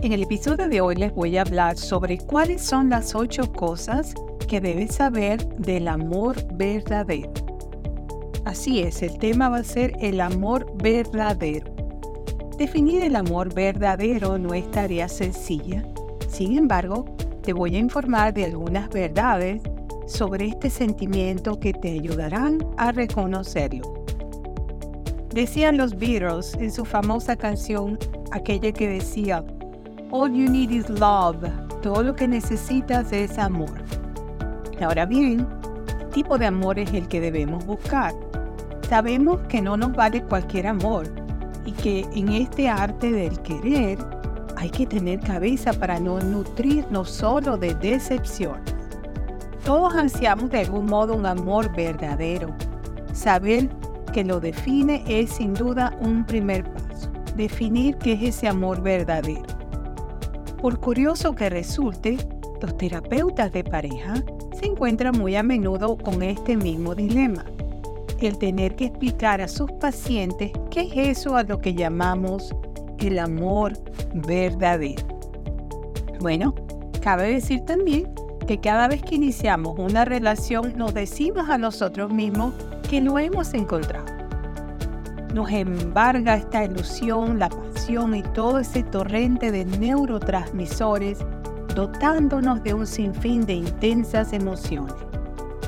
En el episodio de hoy les voy a hablar sobre cuáles son las ocho cosas que debes saber del amor verdadero. Así es, el tema va a ser el amor verdadero. Definir el amor verdadero no es tarea sencilla. Sin embargo, te voy a informar de algunas verdades sobre este sentimiento que te ayudarán a reconocerlo. Decían los Beatles en su famosa canción, aquella que decía, All you need is love. Todo lo que necesitas es amor. Ahora bien, ¿qué tipo de amor es el que debemos buscar? Sabemos que no nos vale cualquier amor y que en este arte del querer hay que tener cabeza para no nutrirnos solo de decepción. Todos ansiamos de algún modo un amor verdadero. Saber que lo define es sin duda un primer paso. Definir qué es ese amor verdadero. Por curioso que resulte, los terapeutas de pareja se encuentran muy a menudo con este mismo dilema. El tener que explicar a sus pacientes qué es eso a lo que llamamos el amor verdadero. Bueno, cabe decir también que cada vez que iniciamos una relación nos decimos a nosotros mismos que lo hemos encontrado. Nos embarga esta ilusión, la y todo ese torrente de neurotransmisores dotándonos de un sinfín de intensas emociones.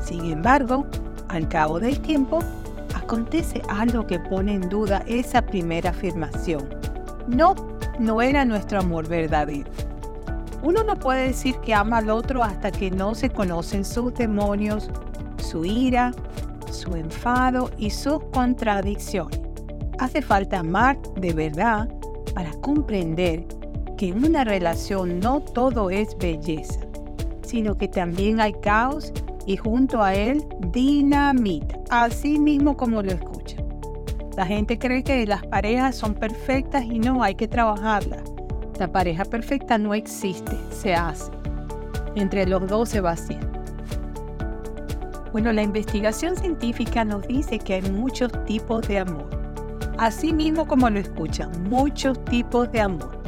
Sin embargo, al cabo del tiempo, acontece algo que pone en duda esa primera afirmación. No, no era nuestro amor verdadero. Uno no puede decir que ama al otro hasta que no se conocen sus demonios, su ira, su enfado y sus contradicciones. Hace falta amar de verdad para comprender que en una relación no todo es belleza, sino que también hay caos y junto a él dinamita, así mismo como lo escucha. La gente cree que las parejas son perfectas y no hay que trabajarlas. La pareja perfecta no existe, se hace. Entre los dos se va haciendo. Bueno, la investigación científica nos dice que hay muchos tipos de amor. Así mismo como lo escuchan, muchos tipos de amor.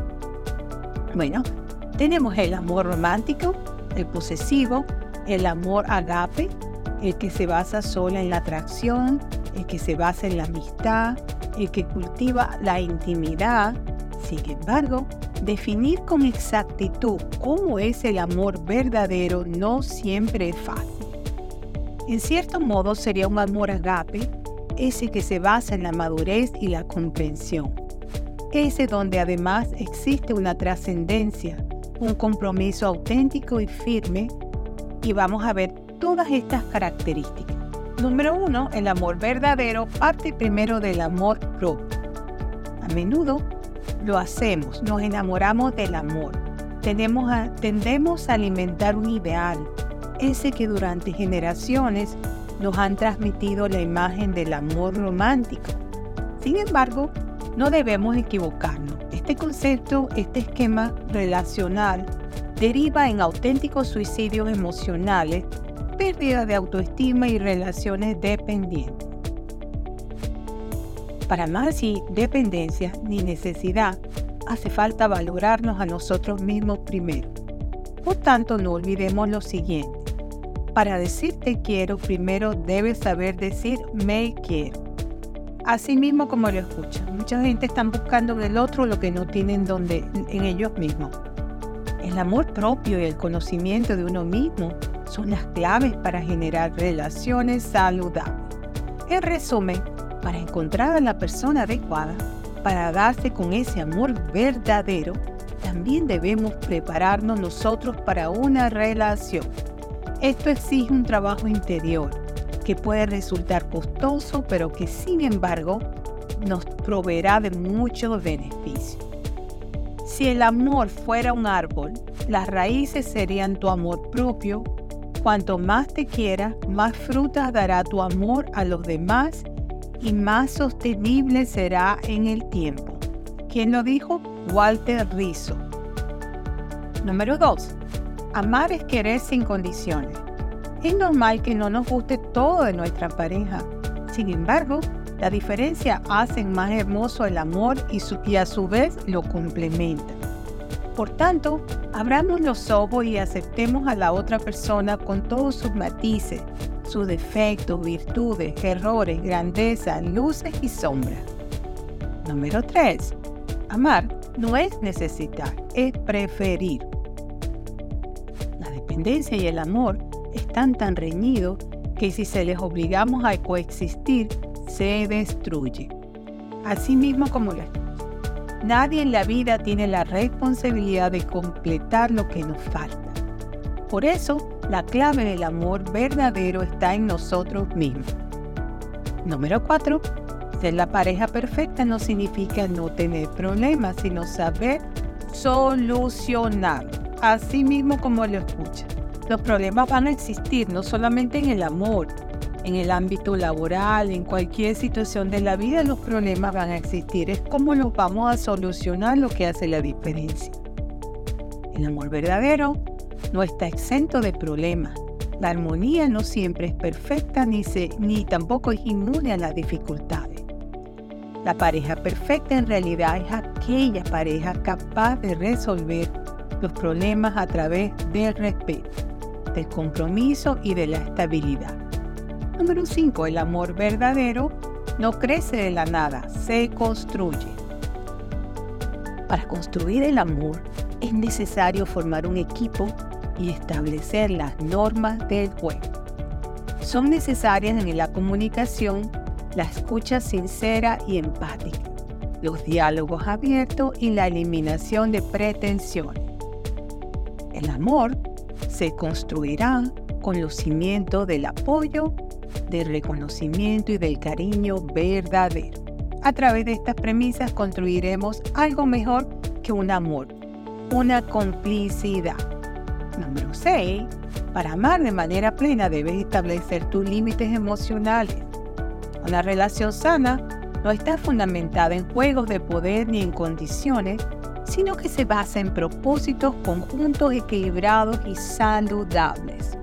Bueno, tenemos el amor romántico, el posesivo, el amor agape, el que se basa solo en la atracción, el que se basa en la amistad, el que cultiva la intimidad. Sin embargo, Definir con exactitud cómo es el amor verdadero no siempre es fácil. En cierto modo sería un amor agape, ese que se basa en la madurez y la comprensión. Ese donde además existe una trascendencia, un compromiso auténtico y firme, y vamos a ver todas estas características. Número uno, el amor verdadero parte primero del amor propio. A menudo lo hacemos, nos enamoramos del amor. tendemos a alimentar un ideal, ese que durante generaciones nos han transmitido la imagen del amor romántico. Sin embargo, no debemos equivocarnos. Este concepto, este esquema relacional, deriva en auténticos suicidios emocionales, pérdida de autoestima y relaciones dependientes. Para más y dependencia ni necesidad, hace falta valorarnos a nosotros mismos primero. Por tanto, no olvidemos lo siguiente. Para decir te quiero, primero debes saber decir me quiero. Así mismo como lo escuchan. Mucha gente está buscando en el otro lo que no tienen donde, en ellos mismos. El amor propio y el conocimiento de uno mismo son las claves para generar relaciones saludables. En resumen, para encontrar a la persona adecuada, para darse con ese amor verdadero, también debemos prepararnos nosotros para una relación. Esto exige un trabajo interior que puede resultar costoso, pero que sin embargo nos proveerá de muchos beneficios. Si el amor fuera un árbol, las raíces serían tu amor propio. Cuanto más te quiera, más frutas dará tu amor a los demás y más sostenible será en el tiempo. ¿Quién lo dijo? Walter Rizzo. Número 2. Amar es querer sin condiciones. Es normal que no nos guste todo de nuestra pareja. Sin embargo, la diferencia hace más hermoso el amor y, a su vez lo complementa. Por tanto, abramos los ojos y aceptemos a la otra persona con todos sus matices, sus defectos, virtudes, errores, grandezas, luces y sombras. Número 3. Amar no es necesitar, es preferir. La dependencia y el amor están tan reñidos que si se les obligamos a coexistir, se destruye. Así mismo como la Nadie en la vida tiene la responsabilidad de completar lo que nos falta. Por eso, la clave del amor verdadero está en nosotros mismos. Número 4. Ser la pareja perfecta no significa no tener problemas, sino saber solucionar. Así mismo como lo escucha. Los problemas van a existir no solamente en el amor, en el ámbito laboral, en cualquier situación de la vida, los problemas van a existir. Es cómo los vamos a solucionar lo que hace la diferencia. El amor verdadero no está exento de problemas. La armonía no siempre es perfecta ni, se, ni tampoco es inmune a las dificultades. La pareja perfecta en realidad es aquella pareja capaz de resolver los problemas a través del respeto, del compromiso y de la estabilidad. Número 5. El amor verdadero no crece de la nada, se construye. Para construir el amor es necesario formar un equipo y establecer las normas del juego. Son necesarias en la comunicación la escucha sincera y empática, los diálogos abiertos y la eliminación de pretensiones. El amor se construirá con los cimientos del apoyo del reconocimiento y del cariño verdadero. A través de estas premisas construiremos algo mejor que un amor, una complicidad. Número 6. Para amar de manera plena debes establecer tus límites emocionales. Una relación sana no está fundamentada en juegos de poder ni en condiciones, sino que se basa en propósitos conjuntos equilibrados y saludables.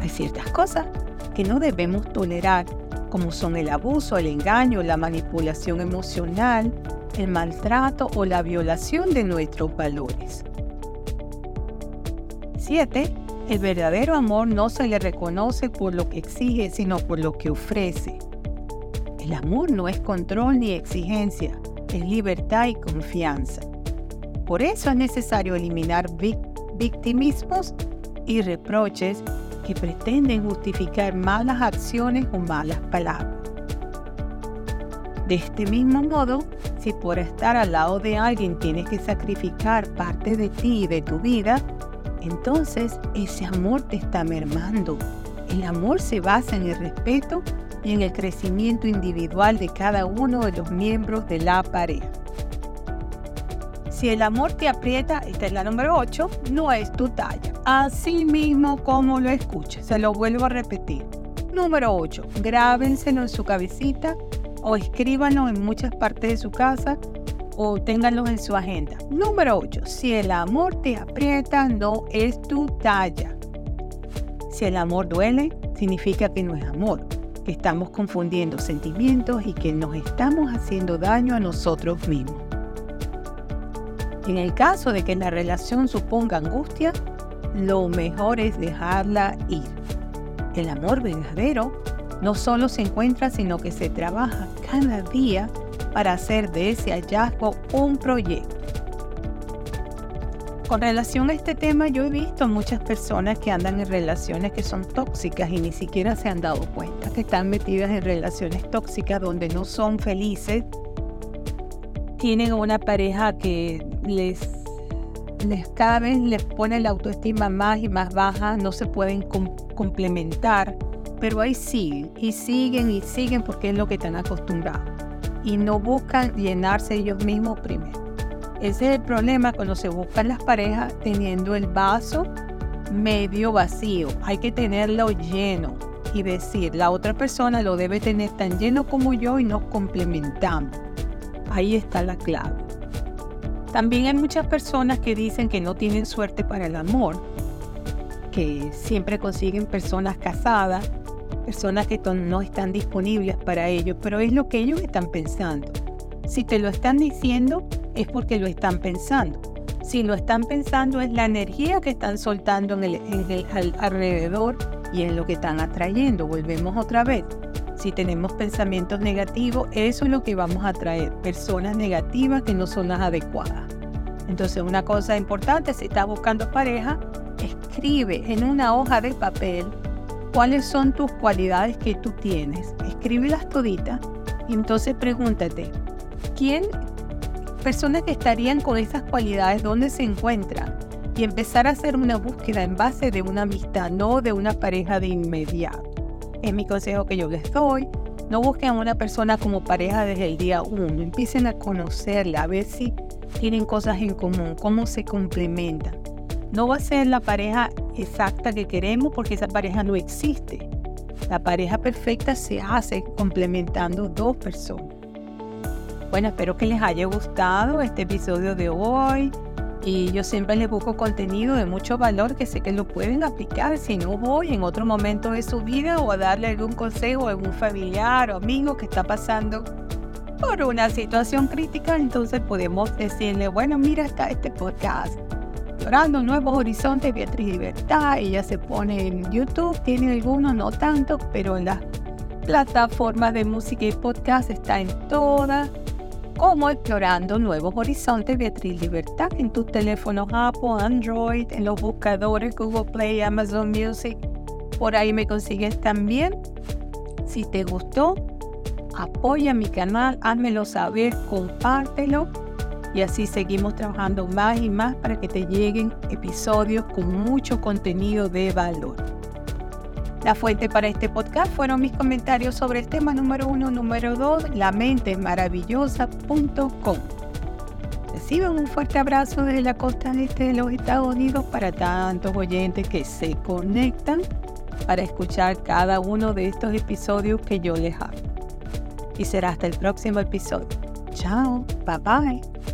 Hay ciertas cosas que no debemos tolerar, como son el abuso, el engaño, la manipulación emocional, el maltrato o la violación de nuestros valores. 7. El verdadero amor no se le reconoce por lo que exige, sino por lo que ofrece. El amor no es control ni exigencia, es libertad y confianza. Por eso es necesario eliminar victimismos y reproches que pretenden justificar malas acciones o malas palabras. De este mismo modo, si por estar al lado de alguien tienes que sacrificar parte de ti y de tu vida, entonces ese amor te está mermando. El amor se basa en el respeto y en el crecimiento individual de cada uno de los miembros de la pareja. Si el amor te aprieta, esta es la número 8, no es tu talla. Así mismo como lo escuches, se lo vuelvo a repetir. Número 8, grábenselo en su cabecita o escríbanlo en muchas partes de su casa o ténganlo en su agenda. Número 8, si el amor te aprieta, no es tu talla. Si el amor duele, significa que no es amor, que estamos confundiendo sentimientos y que nos estamos haciendo daño a nosotros mismos. En el caso de que la relación suponga angustia, lo mejor es dejarla ir. El amor verdadero no solo se encuentra, sino que se trabaja cada día para hacer de ese hallazgo un proyecto. Con relación a este tema, yo he visto muchas personas que andan en relaciones que son tóxicas y ni siquiera se han dado cuenta que están metidas en relaciones tóxicas donde no son felices tienen una pareja que les, les cada vez les pone la autoestima más y más baja, no se pueden complementar, pero ahí siguen y siguen y siguen porque es lo que están acostumbrados y no buscan llenarse ellos mismos primero. Ese es el problema cuando se buscan las parejas teniendo el vaso medio vacío. Hay que tenerlo lleno y decir, la otra persona lo debe tener tan lleno como yo y nos complementamos. Ahí está la clave. También hay muchas personas que dicen que no tienen suerte para el amor, que siempre consiguen personas casadas, personas que no están disponibles para ellos, pero es lo que ellos están pensando. Si te lo están diciendo, es porque lo están pensando. Si lo están pensando es la energía que están soltando en el, alrededor y en lo que están atrayendo. Volvemos otra vez. Si tenemos pensamientos negativos, eso es lo que vamos a atraer. Personas negativas que no son las adecuadas. Entonces una cosa importante, si estás buscando pareja, escribe en una hoja de papel cuáles son tus cualidades que tú tienes. Escríbelas toditas y entonces pregúntate, ¿quién, personas que estarían con esas cualidades, dónde se encuentran? Y empezar a hacer una búsqueda en base de una amistad, no de una pareja de inmediato. Es mi consejo que yo les doy. No busquen a una persona como pareja desde el día uno. Empiecen a conocerla, a ver si tienen cosas en común, cómo se complementan. No va a ser la pareja exacta que queremos porque esa pareja no existe. La pareja perfecta se hace complementando dos personas. Bueno, espero que les haya gustado este episodio de hoy. Y yo siempre les busco contenido de mucho valor que sé que lo pueden aplicar. Si no voy en otro momento de su vida o a darle algún consejo a algún familiar o amigo que está pasando por una situación crítica, entonces podemos decirle, bueno, mira, está este podcast explorando nuevos horizontes, Beatriz Libertad. Ella se pone en YouTube, tiene algunos, no tanto, pero en las plataformas de música y podcast está en todas. Como explorando nuevos horizontes, Beatriz Libertad, en tus teléfonos Apple, Android, en los buscadores Google Play, Amazon Music. Por ahí me consigues también. Si te gustó, apoya mi canal, házmelo saber, compártelo y así seguimos trabajando más y más para que te lleguen episodios con mucho contenido de valor. La fuente para este podcast fueron mis comentarios sobre el tema número uno, número dos, la mente maravillosa.com. Reciban un fuerte abrazo desde la costa este de los Estados Unidos para tantos oyentes que se conectan para escuchar cada uno de estos episodios que yo les hago. Y será hasta el próximo episodio. Chao, bye bye.